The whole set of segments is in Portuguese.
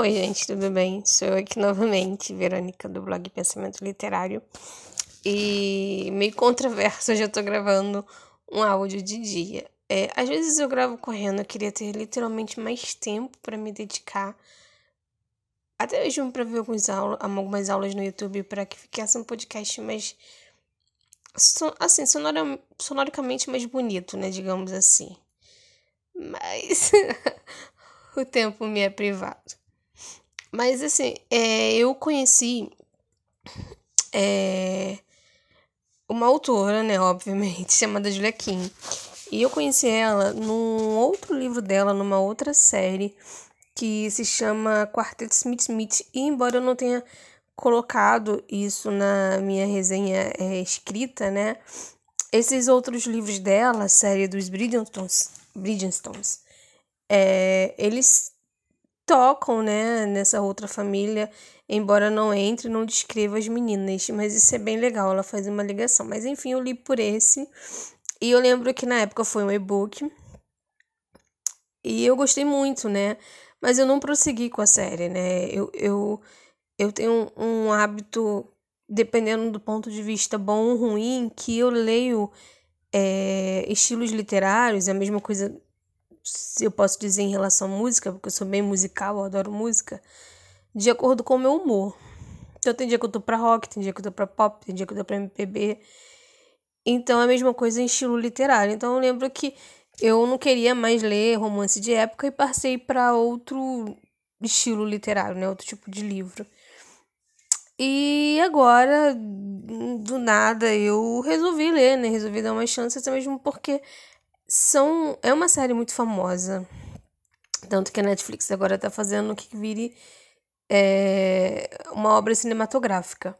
Oi, gente, tudo bem? Sou eu aqui novamente, Verônica, do blog Pensamento Literário. E meio controverso, hoje eu tô gravando um áudio de dia. É, às vezes eu gravo correndo, eu queria ter literalmente mais tempo para me dedicar. Até mesmo para ver algumas aulas, algumas aulas no YouTube, para que ficasse um podcast mais. Assim, sonora, sonoricamente mais bonito, né? Digamos assim. Mas o tempo me é privado. Mas assim, é, eu conheci é, uma autora, né, obviamente, chamada Julia Kim. E eu conheci ela num outro livro dela, numa outra série, que se chama Quarteto Smith Smith. E embora eu não tenha colocado isso na minha resenha é, escrita, né? Esses outros livros dela, a série dos Bridgestones, Bridgestones é, eles tocam, né, nessa outra família, embora não entre, não descreva as meninas, mas isso é bem legal, ela faz uma ligação. Mas enfim, eu li por esse, e eu lembro que na época foi um e-book, e eu gostei muito, né, mas eu não prossegui com a série, né, eu, eu, eu tenho um, hábito, dependendo do ponto de vista bom ou ruim, que eu leio é, estilos literários, é a mesma coisa eu posso dizer em relação à música, porque eu sou bem musical, eu adoro música, de acordo com o meu humor. Então tem dia que eu tô pra rock, tem dia que eu tô pra pop, tem dia que eu tô pra MPB. Então é a mesma coisa em estilo literário. Então eu lembro que eu não queria mais ler romance de época e passei para outro estilo literário, né? Outro tipo de livro. E agora, do nada, eu resolvi ler, né? Resolvi dar uma chance, até mesmo porque são é uma série muito famosa. Tanto que a Netflix agora está fazendo que vire é, uma obra cinematográfica.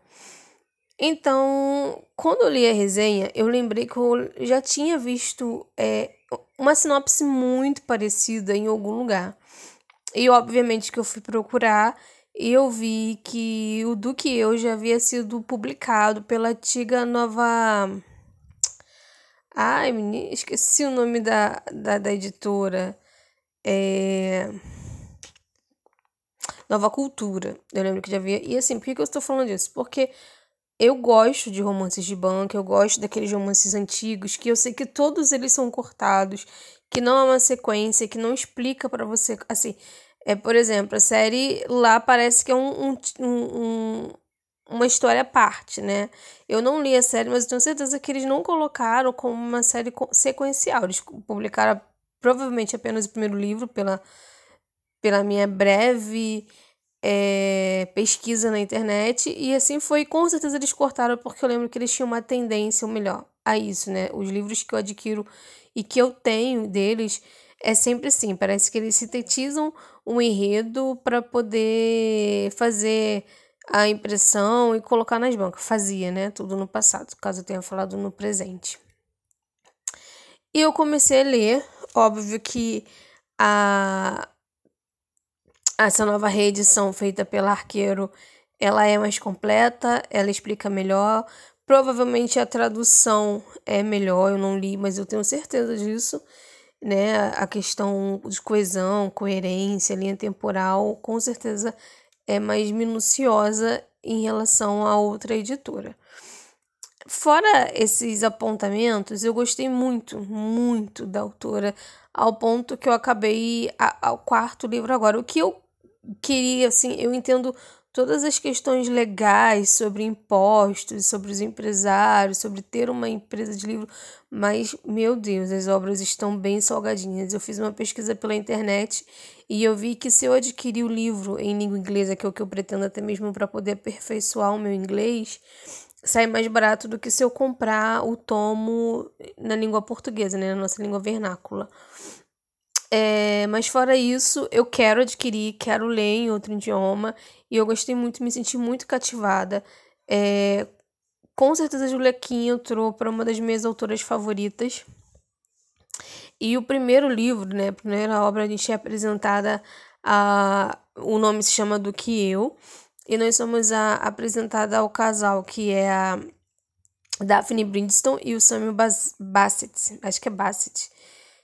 Então, quando eu li a resenha, eu lembrei que eu já tinha visto é, uma sinopse muito parecida em algum lugar. E obviamente que eu fui procurar e eu vi que o do que eu já havia sido publicado pela antiga nova Ai, menina, esqueci o nome da, da, da editora. É... Nova Cultura. Eu lembro que já havia. E assim, por que, eu estou falando disso? Porque eu gosto de romances de banca, eu gosto daqueles romances antigos que eu sei que todos eles são cortados, que não é uma sequência, que não explica para você. Assim, é, por exemplo, a série lá parece que é um, um, um, uma história à parte, né? Eu não li a série, mas eu tenho certeza que eles não colocaram como uma série sequencial. Eles publicaram provavelmente apenas o primeiro livro pela, pela minha breve é, pesquisa na internet. E assim foi, com certeza eles cortaram, porque eu lembro que eles tinham uma tendência, ou melhor, a isso, né? Os livros que eu adquiro e que eu tenho deles é sempre assim. Parece que eles sintetizam um enredo para poder fazer a impressão e colocar nas bancas. Fazia, né? Tudo no passado, caso eu tenha falado no presente. E eu comecei a ler, óbvio que a essa nova reedição feita pela Arqueiro, ela é mais completa, ela explica melhor. Provavelmente a tradução é melhor, eu não li, mas eu tenho certeza disso, né? A questão de coesão, coerência, linha temporal, com certeza é mais minuciosa em relação a outra editora. Fora esses apontamentos, eu gostei muito, muito da autora, ao ponto que eu acabei ao quarto livro agora. O que eu queria, assim, eu entendo todas as questões legais sobre impostos, sobre os empresários, sobre ter uma empresa de livro, mas meu Deus, as obras estão bem salgadinhas. Eu fiz uma pesquisa pela internet e eu vi que se eu adquirir o livro em língua inglesa, que é o que eu pretendo até mesmo para poder aperfeiçoar o meu inglês, sai mais barato do que se eu comprar o tomo na língua portuguesa, né, na nossa língua vernácula. É, mas fora isso, eu quero adquirir, quero ler em outro idioma e eu gostei muito, me senti muito cativada. É, com certeza, Julia Kim entrou para uma das minhas autoras favoritas. E o primeiro livro, né, a primeira obra, a gente é apresentada a. O nome se chama Do Que Eu. E nós somos a, apresentada ao casal, que é a Daphne Brindstone e o Samuel Bassett. Acho que é Bassett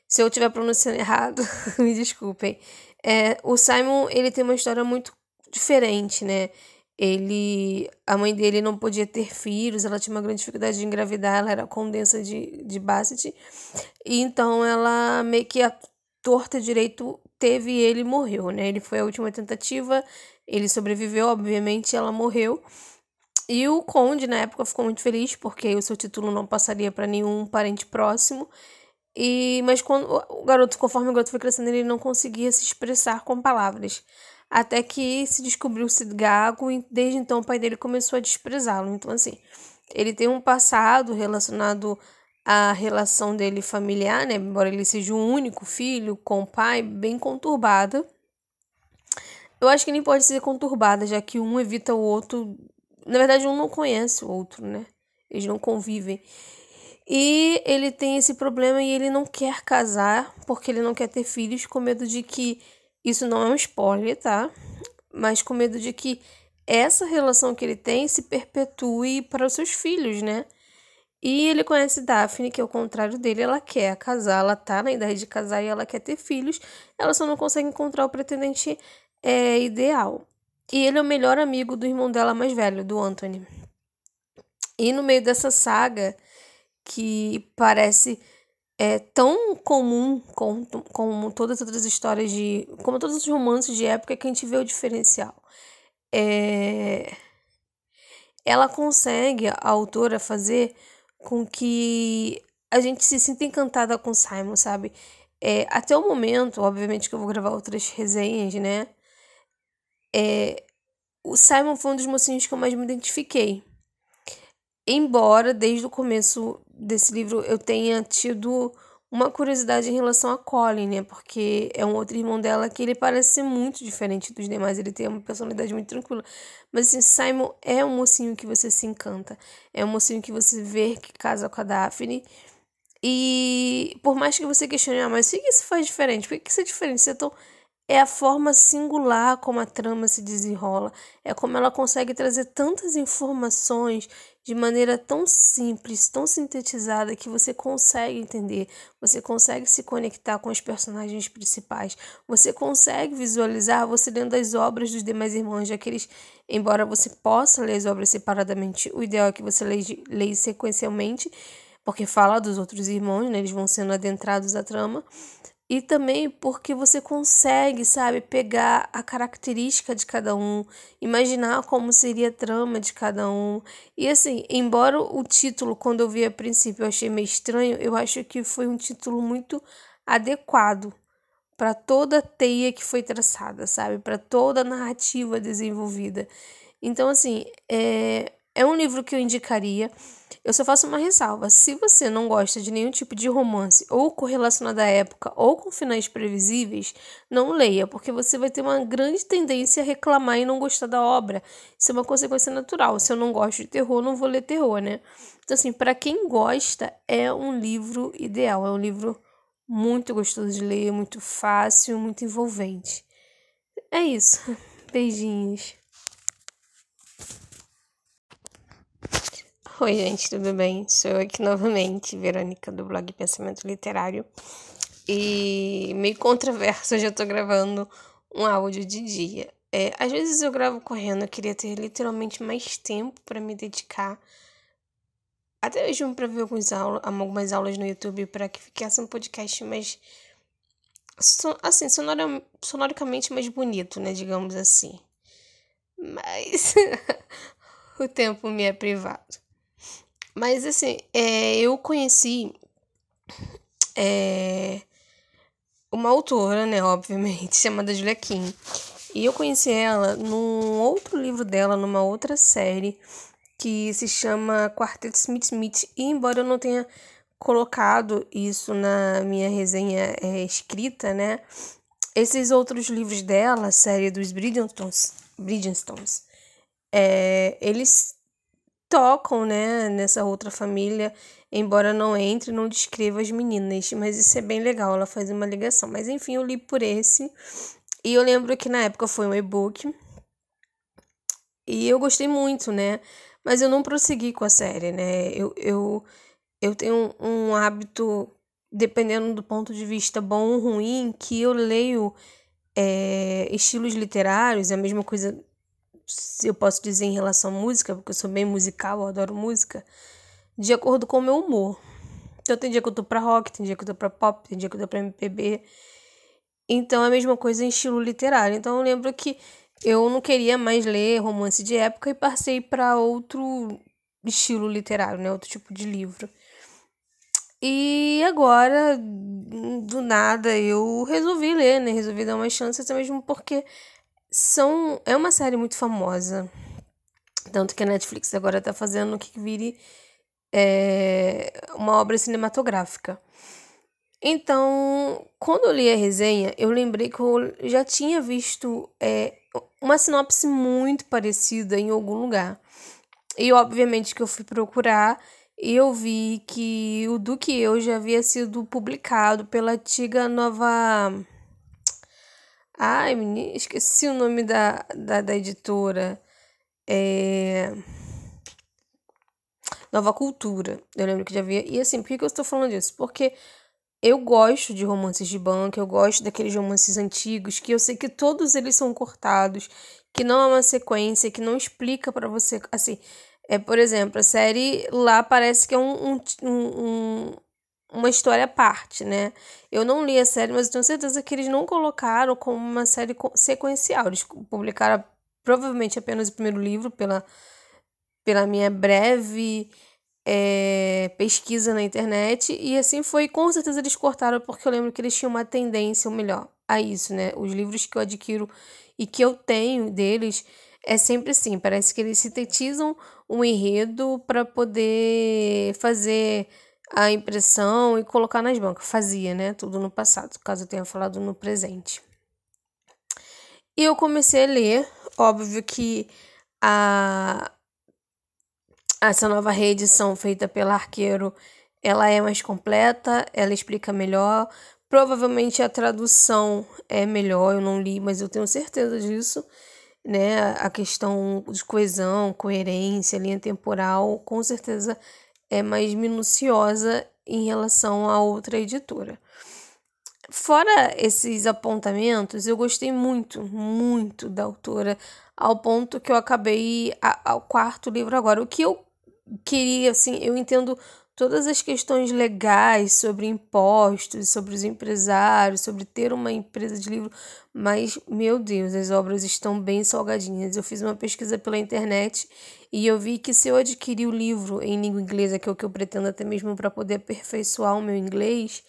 Se eu estiver pronunciando errado, me desculpem. É, o Simon, ele tem uma história muito diferente, né? Ele, a mãe dele não podia ter filhos, ela tinha uma grande dificuldade de engravidar, ela era condensa de, de Bassett, e então ela meio que a torta direito teve e ele morreu, né? Ele foi a última tentativa, ele sobreviveu, obviamente, ela morreu. E o conde na época ficou muito feliz porque o seu título não passaria para nenhum parente próximo. E mas quando o garoto, conforme o garoto foi crescendo, ele não conseguia se expressar com palavras. Até que se descobriu-se gago e desde então o pai dele começou a desprezá-lo. Então assim, ele tem um passado relacionado à relação dele familiar, né? Embora ele seja o único filho com o pai, bem conturbada. Eu acho que nem pode ser conturbada, já que um evita o outro na verdade, um não conhece o outro, né? Eles não convivem. E ele tem esse problema e ele não quer casar porque ele não quer ter filhos, com medo de que. Isso não é um spoiler, tá? Mas com medo de que essa relação que ele tem se perpetue para os seus filhos, né? E ele conhece Daphne, que é o contrário dele, ela quer casar, ela tá na idade de casar e ela quer ter filhos, ela só não consegue encontrar o pretendente é, ideal. E ele é o melhor amigo do irmão dela mais velho, do Anthony. E no meio dessa saga, que parece é, tão comum como, como todas as outras histórias de. como todos os romances de época, que a gente vê o diferencial. É, ela consegue, a autora, fazer com que a gente se sinta encantada com Simon, sabe? É, até o momento, obviamente que eu vou gravar outras resenhas, né? É, o Simon foi um dos mocinhos que eu mais me identifiquei. Embora desde o começo desse livro eu tenha tido uma curiosidade em relação a Colin, né? Porque é um outro irmão dela que ele parece ser muito diferente dos demais, ele tem uma personalidade muito tranquila. Mas assim, Simon é um mocinho que você se encanta. É um mocinho que você vê que casa com a Daphne. E por mais que você questione, ah, mas o que isso faz diferente? Por que isso é diferente? Você é tão é a forma singular como a trama se desenrola, é como ela consegue trazer tantas informações de maneira tão simples, tão sintetizada que você consegue entender, você consegue se conectar com os personagens principais, você consegue visualizar você lendo as obras dos demais irmãos, já que eles, embora você possa ler as obras separadamente, o ideal é que você leia, sequencialmente, porque fala dos outros irmãos, né, eles vão sendo adentrados à trama, e também porque você consegue, sabe, pegar a característica de cada um, imaginar como seria a trama de cada um. E assim, embora o título, quando eu vi a princípio, eu achei meio estranho, eu acho que foi um título muito adequado para toda a teia que foi traçada, sabe? Para toda a narrativa desenvolvida. Então, assim, é, é um livro que eu indicaria. Eu só faço uma ressalva. Se você não gosta de nenhum tipo de romance ou correlacionado à época ou com finais previsíveis, não leia, porque você vai ter uma grande tendência a reclamar e não gostar da obra. Isso é uma consequência natural. Se eu não gosto de terror, não vou ler terror, né? Então, assim, para quem gosta, é um livro ideal. É um livro muito gostoso de ler, muito fácil, muito envolvente. É isso. Beijinhos. Oi, gente, tudo bem? Sou eu aqui novamente, Verônica, do blog Pensamento Literário. E meio controverso, hoje eu tô gravando um áudio de dia. É, às vezes eu gravo correndo, eu queria ter literalmente mais tempo para me dedicar. Até mesmo para ver algumas aulas, algumas aulas no YouTube para que ficasse um podcast mais. Assim, sonora, sonoricamente mais bonito, né? Digamos assim. Mas o tempo me é privado. Mas assim, é, eu conheci é, uma autora, né, obviamente, chamada Julia Kim. E eu conheci ela num outro livro dela, numa outra série, que se chama Quarteto Smith Smith. E embora eu não tenha colocado isso na minha resenha é, escrita, né? Esses outros livros dela, a série dos Bridgestones, Bridgestones é, eles tocam, né, nessa outra família, embora não entre, não descreva as meninas, mas isso é bem legal, ela faz uma ligação. Mas enfim, eu li por esse. E eu lembro que na época foi um e-book. E eu gostei muito, né? Mas eu não prossegui com a série, né? Eu, eu, eu tenho um, um hábito dependendo do ponto de vista bom ou ruim, que eu leio é, estilos literários, é a mesma coisa eu posso dizer em relação à música, porque eu sou bem musical, eu adoro música, de acordo com o meu humor. Então tem dia que eu tô pra rock, tem dia que eu tô pra pop, tem dia que eu tô pra MPB. Então é a mesma coisa em estilo literário. Então eu lembro que eu não queria mais ler romance de época e passei para outro estilo literário, né? Outro tipo de livro. E agora, do nada, eu resolvi ler, né? Resolvi dar uma chance, até mesmo porque são é uma série muito famosa. Tanto que a Netflix agora tá fazendo que vire é, uma obra cinematográfica. Então, quando eu li a resenha, eu lembrei que eu já tinha visto é, uma sinopse muito parecida em algum lugar. E obviamente que eu fui procurar e eu vi que o do que eu já havia sido publicado pela antiga nova. Ai, menina, esqueci o nome da, da, da editora. É. Nova Cultura. Eu lembro que já havia. E assim, por que, eu estou falando disso? Porque eu gosto de romances de banco, eu gosto daqueles romances antigos que eu sei que todos eles são cortados, que não é uma sequência, que não explica para você. Assim, é, por exemplo, a série lá parece que é um, um, um, uma história à parte, né? Eu não li a série, mas eu tenho certeza que eles não colocaram como uma série sequencial. Eles publicaram provavelmente apenas o primeiro livro pela pela minha breve é, pesquisa na internet. E assim foi, com certeza eles cortaram, porque eu lembro que eles tinham uma tendência, ou melhor, a isso, né? Os livros que eu adquiro e que eu tenho deles é sempre assim. Parece que eles sintetizam um enredo para poder fazer a impressão e colocar nas bancas. Fazia, né? Tudo no passado, caso eu tenha falado no presente. E eu comecei a ler, óbvio que a, essa nova reedição feita pela Arqueiro, ela é mais completa, ela explica melhor. Provavelmente a tradução é melhor, eu não li, mas eu tenho certeza disso. Né? A questão de coesão, coerência, linha temporal, com certeza é mais minuciosa em relação a outra editora. Fora esses apontamentos, eu gostei muito, muito da autora, ao ponto que eu acabei ao quarto livro agora. O que eu queria, assim, eu entendo todas as questões legais sobre impostos, sobre os empresários, sobre ter uma empresa de livro, mas, meu Deus, as obras estão bem salgadinhas. Eu fiz uma pesquisa pela internet e eu vi que se eu adquirir o livro em língua inglesa, que é o que eu pretendo até mesmo para poder aperfeiçoar o meu inglês,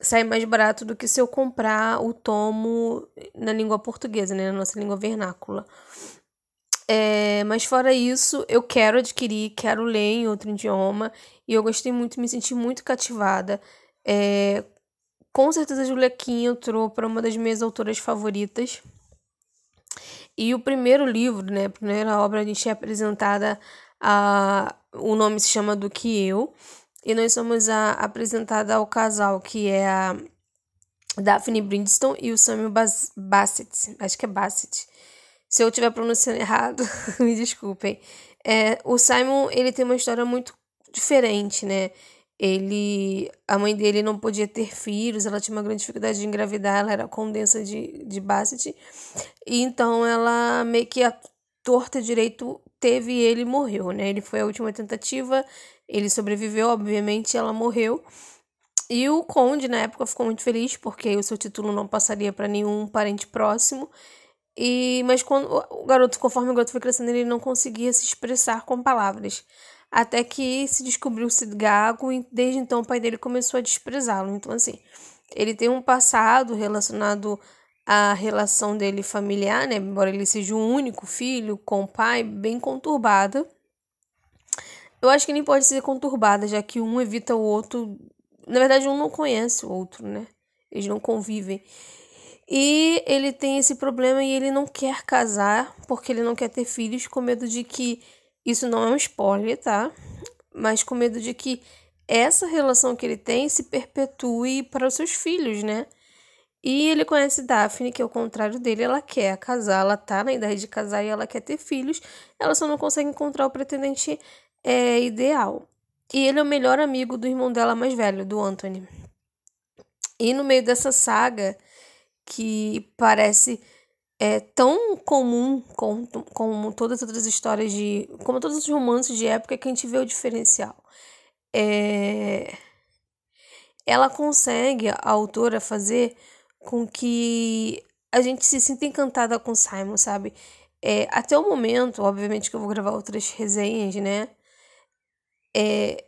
sai mais barato do que se eu comprar o tomo na língua portuguesa, né, na nossa língua vernácula. É, mas fora isso, eu quero adquirir, quero ler em outro idioma. E eu gostei muito, me senti muito cativada. É, com certeza, Julia Kim entrou para uma das minhas autoras favoritas. E o primeiro livro, né, a primeira obra, a gente é apresentada a. O nome se chama Do Que Eu. E nós somos a, apresentada ao casal que é a Daphne Brindstone e o Samuel Bassett. Acho que é Bassett. Se eu estiver pronunciando errado, me desculpem. É, o Simon, ele tem uma história muito diferente, né? Ele, a mãe dele não podia ter filhos, ela tinha uma grande dificuldade de engravidar, ela era condensa de, de Bassett. E então ela meio que a torta direito teve ele morreu, né? Ele foi a última tentativa, ele sobreviveu, obviamente, ela morreu. E o conde na época ficou muito feliz porque o seu título não passaria para nenhum parente próximo. E, mas quando o garoto, conforme o garoto foi crescendo, ele não conseguia se expressar com palavras. Até que se descobriu-se gago e desde então o pai dele começou a desprezá-lo. Então, assim, ele tem um passado relacionado à relação dele familiar, né? Embora ele seja o único filho com o pai, bem conturbada. Eu acho que nem pode ser conturbada, já que um evita o outro. Na verdade, um não conhece o outro, né? Eles não convivem. E ele tem esse problema e ele não quer casar porque ele não quer ter filhos, com medo de que. Isso não é um spoiler, tá? Mas com medo de que essa relação que ele tem se perpetue para os seus filhos, né? E ele conhece Daphne, que é o contrário dele, ela quer casar, ela tá na idade de casar e ela quer ter filhos, ela só não consegue encontrar o pretendente é, ideal. E ele é o melhor amigo do irmão dela mais velho, do Anthony. E no meio dessa saga, que parece é, tão comum como, como todas as outras histórias de. como todos os romances de época, que a gente vê o diferencial. É, ela consegue, a autora, fazer com que a gente se sinta encantada com Simon, sabe? É, até o momento, obviamente que eu vou gravar outras resenhas, né? É,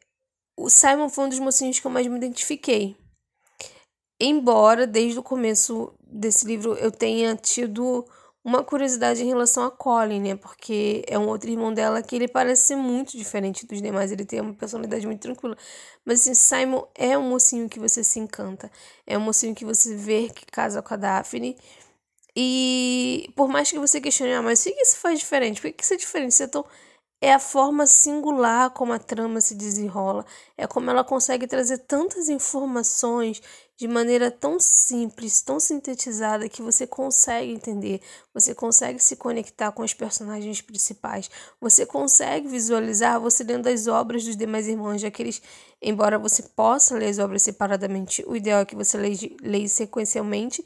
o Simon foi um dos mocinhos que eu mais me identifiquei. Embora desde o começo desse livro eu tenha tido uma curiosidade em relação a Colin, né? Porque é um outro irmão dela que ele parece ser muito diferente dos demais, ele tem uma personalidade muito tranquila. Mas assim, Simon é um mocinho que você se encanta. É um mocinho que você vê que casa com a Daphne. E por mais que você questione, ah, mas o que isso faz diferente? Por que isso é diferente? Você é tão é a forma singular como a trama se desenrola, é como ela consegue trazer tantas informações de maneira tão simples, tão sintetizada que você consegue entender, você consegue se conectar com os personagens principais, você consegue visualizar você lendo as obras dos demais irmãos, já que eles, embora você possa ler as obras separadamente, o ideal é que você leia, leia sequencialmente,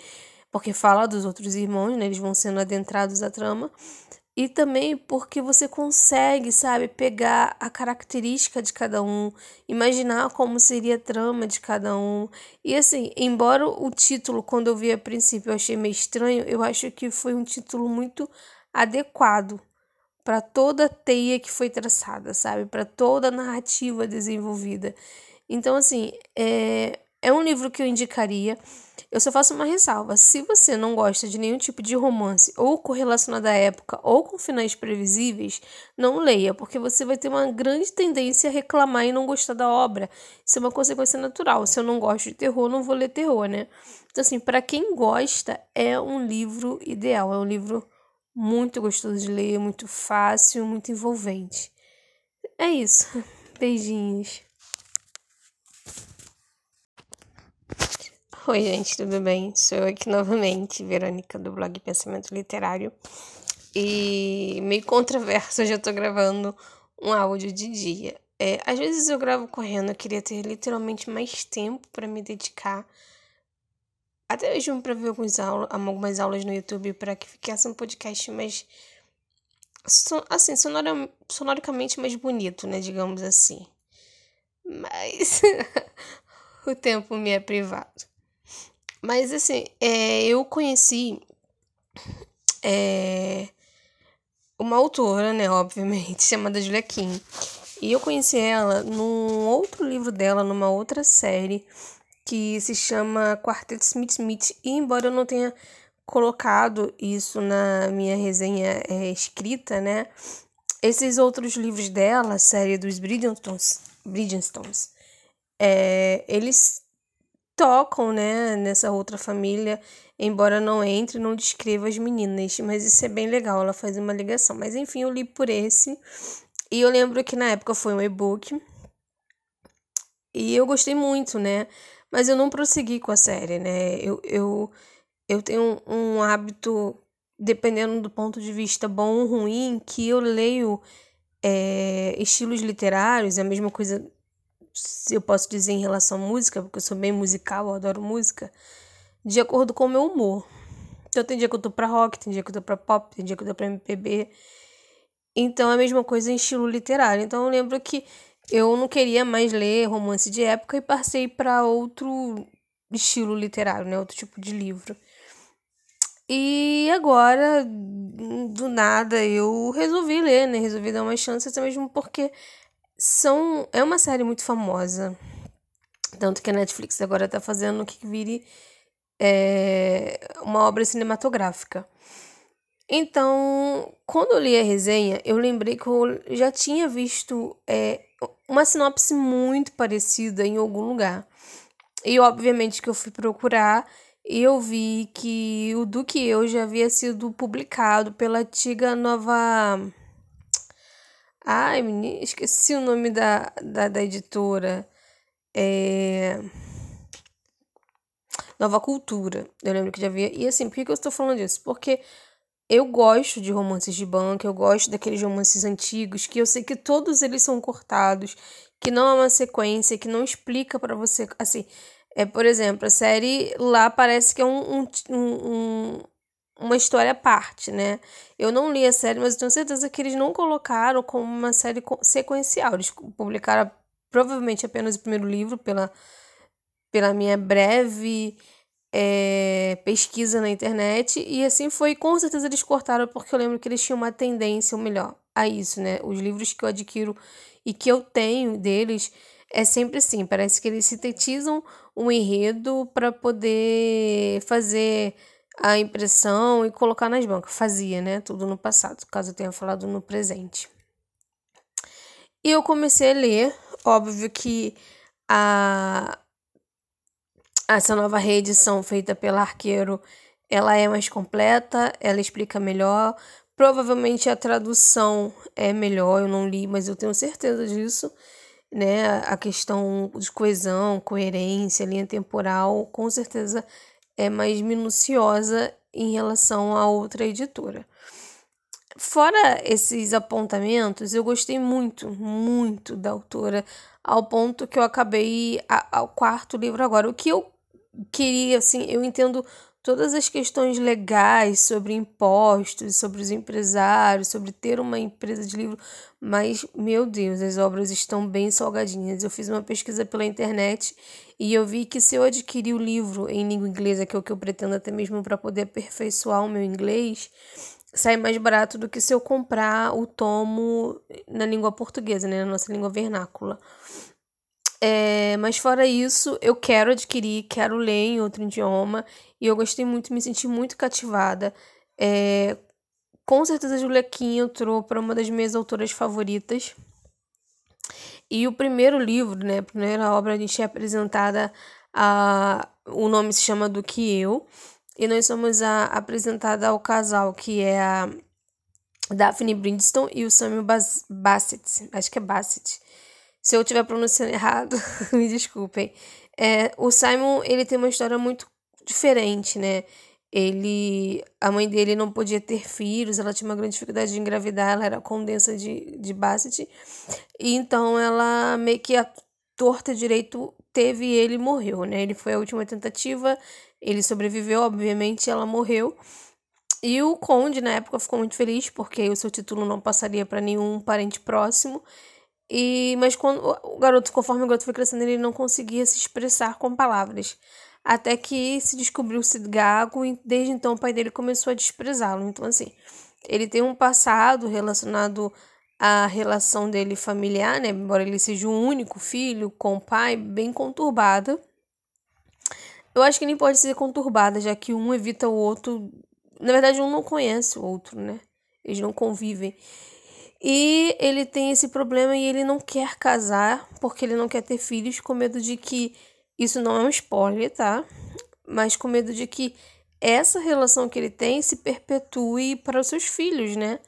porque fala dos outros irmãos, né? eles vão sendo adentrados à trama, e também porque você consegue, sabe, pegar a característica de cada um, imaginar como seria a trama de cada um. E assim, embora o título, quando eu vi a princípio, eu achei meio estranho, eu acho que foi um título muito adequado para toda a teia que foi traçada, sabe? Para toda a narrativa desenvolvida. Então, assim, é, é um livro que eu indicaria. Eu só faço uma ressalva. Se você não gosta de nenhum tipo de romance ou correlacionado à época ou com finais previsíveis, não leia, porque você vai ter uma grande tendência a reclamar e não gostar da obra. Isso é uma consequência natural. Se eu não gosto de terror, não vou ler terror, né? Então, assim, para quem gosta, é um livro ideal. É um livro muito gostoso de ler, muito fácil, muito envolvente. É isso. Beijinhos. Oi, gente, tudo bem? Sou eu aqui novamente, Verônica, do blog Pensamento Literário. E meio controverso, hoje eu tô gravando um áudio de dia. É, às vezes eu gravo correndo, eu queria ter literalmente mais tempo para me dedicar. Até mesmo para ver algumas aulas, algumas aulas no YouTube para que ficasse um podcast mais. Assim, sonora, sonoricamente mais bonito, né? Digamos assim. Mas o tempo me é privado. Mas assim, é, eu conheci é, uma autora, né, obviamente, chamada Julia Kim. E eu conheci ela num outro livro dela, numa outra série, que se chama Quarteto Smith Smith. E embora eu não tenha colocado isso na minha resenha é, escrita, né? Esses outros livros dela, a série dos Bridgestones, Bridgestones é, eles tocam, né, nessa outra família, embora não entre, não descreva as meninas, mas isso é bem legal, ela faz uma ligação. Mas enfim, eu li por esse, e eu lembro que na época foi um e-book, e eu gostei muito, né, mas eu não prossegui com a série, né, eu, eu, eu tenho um, hábito, dependendo do ponto de vista bom ou ruim, que eu leio é, estilos literários, é a mesma coisa eu posso dizer em relação à música, porque eu sou bem musical, eu adoro música, de acordo com o meu humor. Então tem dia que eu tô pra rock, tem dia que eu tô pra pop, tem dia que eu tô pra MPB. Então é a mesma coisa em estilo literário. Então eu lembro que eu não queria mais ler romance de época e passei para outro estilo literário, né? Outro tipo de livro. E agora, do nada, eu resolvi ler, né? Resolvi dar uma chance, até mesmo porque são é uma série muito famosa. Tanto que a Netflix agora tá fazendo que vire é, uma obra cinematográfica. Então, quando eu li a resenha, eu lembrei que eu já tinha visto é, uma sinopse muito parecida em algum lugar. E obviamente que eu fui procurar e eu vi que o do que eu já havia sido publicado pela antiga nova Ai, menina, esqueci o nome da, da, da editora. É... Nova Cultura. Eu lembro que já havia. E assim, por que, eu estou falando disso? Porque eu gosto de romances de banca, eu gosto daqueles romances antigos, que eu sei que todos eles são cortados, que não é uma sequência, que não explica para você. Assim, É, por exemplo, a série lá parece que é um, um, um, uma história à parte, né? Eu não li a série, mas eu tenho certeza que eles não colocaram como uma série sequencial. Eles publicaram provavelmente apenas o primeiro livro pela, pela minha breve é, pesquisa na internet. E assim foi, com certeza eles cortaram, porque eu lembro que eles tinham uma tendência, ou melhor, a isso, né? Os livros que eu adquiro e que eu tenho deles é sempre assim. Parece que eles sintetizam um enredo para poder fazer a impressão e colocar nas bancas. Fazia, né? Tudo no passado, caso eu tenha falado no presente. E eu comecei a ler, óbvio que a essa nova reedição feita pela Arqueiro, ela é mais completa, ela explica melhor. Provavelmente a tradução é melhor, eu não li, mas eu tenho certeza disso, né? A questão de coesão, coerência, linha temporal, com certeza é mais minuciosa em relação a outra editora. Fora esses apontamentos, eu gostei muito, muito da autora, ao ponto que eu acabei ao quarto livro agora. O que eu queria, assim, eu entendo todas as questões legais sobre impostos, sobre os empresários, sobre ter uma empresa de livro, mas meu Deus, as obras estão bem salgadinhas. Eu fiz uma pesquisa pela internet e eu vi que se eu adquirir o livro em língua inglesa, que é o que eu pretendo até mesmo para poder aperfeiçoar o meu inglês, sai mais barato do que se eu comprar o tomo na língua portuguesa, né, na nossa língua vernácula. É, mas fora isso, eu quero adquirir, quero ler em outro idioma. E eu gostei muito, me senti muito cativada. É, com certeza, Julia Kim entrou para uma das minhas autoras favoritas. E o primeiro livro, né, a primeira obra, a gente é apresentada a. O nome se chama Do Que Eu. E nós somos a, apresentada ao casal que é a Daphne Brindstone e o Samuel Bassett. Acho que é Bassett. Se eu estiver pronunciando errado, me desculpem. É, o Simon, ele tem uma história muito diferente, né? Ele, a mãe dele não podia ter filhos, ela tinha uma grande dificuldade de engravidar, ela era condensa de, de Bassett. E então ela meio que a torta direito teve ele e morreu, né? Ele foi a última tentativa, ele sobreviveu, obviamente, ela morreu. E o conde na época ficou muito feliz porque o seu título não passaria para nenhum parente próximo. E, mas quando o garoto, conforme o garoto foi crescendo, ele não conseguia se expressar com palavras. Até que se descobriu-se gago e desde então o pai dele começou a desprezá-lo. Então, assim, ele tem um passado relacionado à relação dele familiar, né? Embora ele seja o único filho com o pai, bem conturbada. Eu acho que nem pode ser conturbada, já que um evita o outro. Na verdade, um não conhece o outro, né? Eles não convivem. E ele tem esse problema e ele não quer casar porque ele não quer ter filhos, com medo de que. Isso não é um spoiler, tá? Mas com medo de que essa relação que ele tem se perpetue para os seus filhos, né?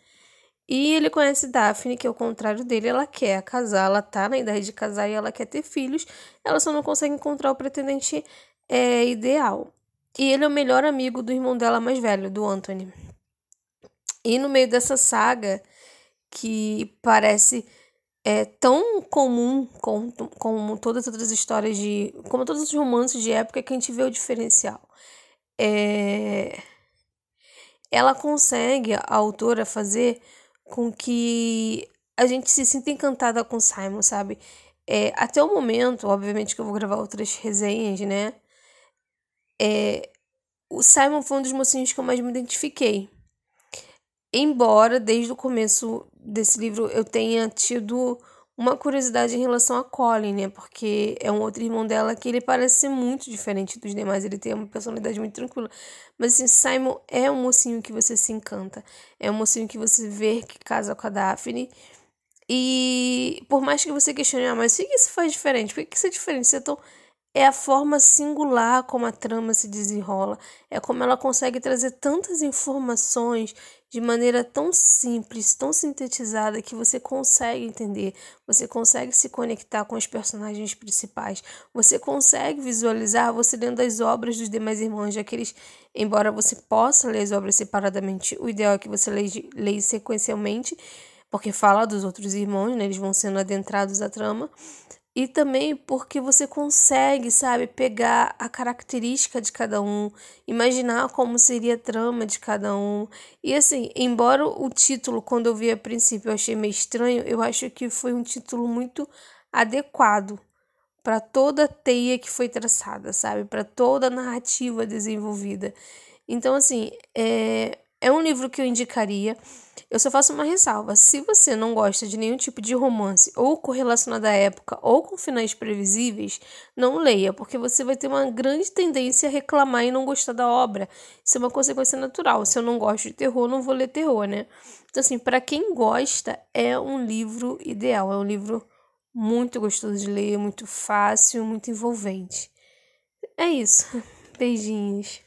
E ele conhece Daphne, que é o contrário dele, ela quer casar, ela tá na idade de casar e ela quer ter filhos, ela só não consegue encontrar o pretendente é, ideal. E ele é o melhor amigo do irmão dela mais velho, do Anthony. E no meio dessa saga, que parece é tão comum como, como todas as outras histórias de. como todos os romances de época que a gente vê o diferencial. É, ela consegue, a autora, fazer com que a gente se sinta encantada com Simon, sabe? É, até o momento, obviamente que eu vou gravar outras resenhas, né? É, o Simon foi um dos mocinhos que eu mais me identifiquei. Embora desde o começo desse livro eu tenha tido uma curiosidade em relação a Colin, né? Porque é um outro irmão dela que ele parece ser muito diferente dos demais, ele tem uma personalidade muito tranquila. Mas assim, Simon é um mocinho que você se encanta. É um mocinho que você vê que casa com a Daphne. E por mais que você questione, ah, mas o que isso faz diferente? Por que isso é diferente? Você é tão é a forma singular como a trama se desenrola, é como ela consegue trazer tantas informações de maneira tão simples, tão sintetizada que você consegue entender, você consegue se conectar com os personagens principais, você consegue visualizar você lendo as obras dos demais irmãos, já que eles, embora você possa ler as obras separadamente, o ideal é que você leia, sequencialmente, porque fala dos outros irmãos, né, eles vão sendo adentrados à trama e também porque você consegue, sabe, pegar a característica de cada um, imaginar como seria a trama de cada um. E assim, embora o título, quando eu vi a princípio, eu achei meio estranho, eu acho que foi um título muito adequado para toda a teia que foi traçada, sabe? Para toda a narrativa desenvolvida. Então, assim, é, é um livro que eu indicaria. Eu só faço uma ressalva. Se você não gosta de nenhum tipo de romance, ou correlacionado à época, ou com finais previsíveis, não leia, porque você vai ter uma grande tendência a reclamar e não gostar da obra. Isso é uma consequência natural. Se eu não gosto de terror, não vou ler terror, né? Então, assim, para quem gosta, é um livro ideal. É um livro muito gostoso de ler, muito fácil, muito envolvente. É isso. Beijinhos.